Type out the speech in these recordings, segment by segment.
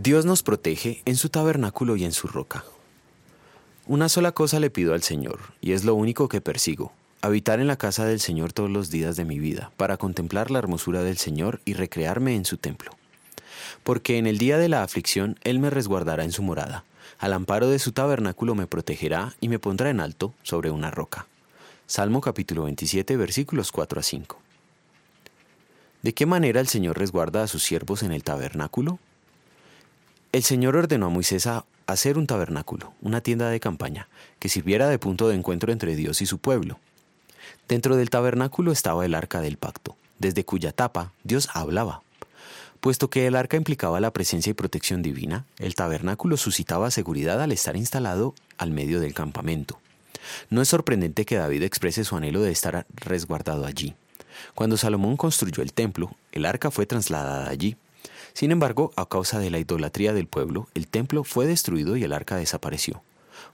Dios nos protege en su tabernáculo y en su roca. Una sola cosa le pido al Señor, y es lo único que persigo, habitar en la casa del Señor todos los días de mi vida, para contemplar la hermosura del Señor y recrearme en su templo. Porque en el día de la aflicción Él me resguardará en su morada, al amparo de su tabernáculo me protegerá y me pondrá en alto sobre una roca. Salmo capítulo 27 versículos 4 a 5. ¿De qué manera el Señor resguarda a sus siervos en el tabernáculo? El Señor ordenó a Moisés a hacer un tabernáculo, una tienda de campaña, que sirviera de punto de encuentro entre Dios y su pueblo. Dentro del tabernáculo estaba el arca del pacto, desde cuya tapa Dios hablaba. Puesto que el arca implicaba la presencia y protección divina, el tabernáculo suscitaba seguridad al estar instalado al medio del campamento. No es sorprendente que David exprese su anhelo de estar resguardado allí. Cuando Salomón construyó el templo, el arca fue trasladada allí. Sin embargo, a causa de la idolatría del pueblo, el templo fue destruido y el arca desapareció.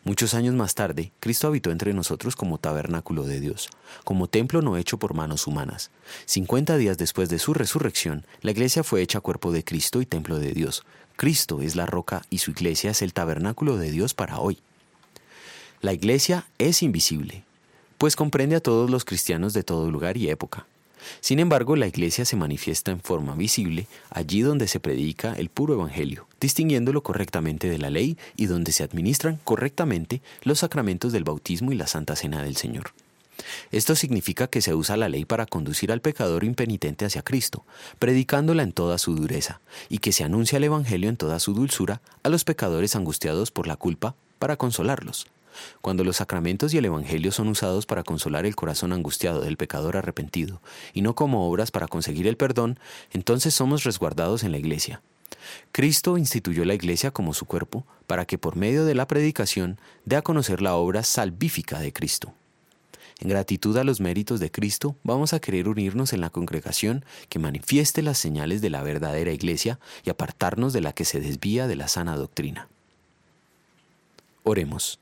Muchos años más tarde, Cristo habitó entre nosotros como tabernáculo de Dios, como templo no hecho por manos humanas. Cincuenta días después de su resurrección, la iglesia fue hecha cuerpo de Cristo y templo de Dios. Cristo es la roca y su iglesia es el tabernáculo de Dios para hoy. La iglesia es invisible, pues comprende a todos los cristianos de todo lugar y época. Sin embargo, la Iglesia se manifiesta en forma visible allí donde se predica el puro Evangelio, distinguiéndolo correctamente de la ley y donde se administran correctamente los sacramentos del bautismo y la Santa Cena del Señor. Esto significa que se usa la ley para conducir al pecador impenitente hacia Cristo, predicándola en toda su dureza, y que se anuncia el Evangelio en toda su dulzura a los pecadores angustiados por la culpa para consolarlos. Cuando los sacramentos y el Evangelio son usados para consolar el corazón angustiado del pecador arrepentido, y no como obras para conseguir el perdón, entonces somos resguardados en la Iglesia. Cristo instituyó la Iglesia como su cuerpo para que por medio de la predicación dé a conocer la obra salvífica de Cristo. En gratitud a los méritos de Cristo, vamos a querer unirnos en la congregación que manifieste las señales de la verdadera Iglesia y apartarnos de la que se desvía de la sana doctrina. Oremos.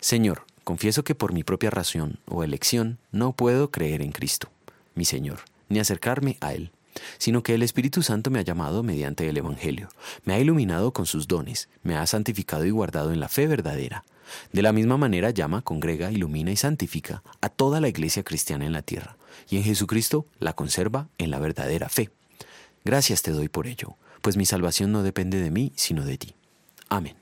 Señor, confieso que por mi propia razón o elección no puedo creer en Cristo, mi Señor, ni acercarme a Él, sino que el Espíritu Santo me ha llamado mediante el Evangelio, me ha iluminado con sus dones, me ha santificado y guardado en la fe verdadera. De la misma manera llama, congrega, ilumina y santifica a toda la iglesia cristiana en la tierra, y en Jesucristo la conserva en la verdadera fe. Gracias te doy por ello, pues mi salvación no depende de mí, sino de ti. Amén.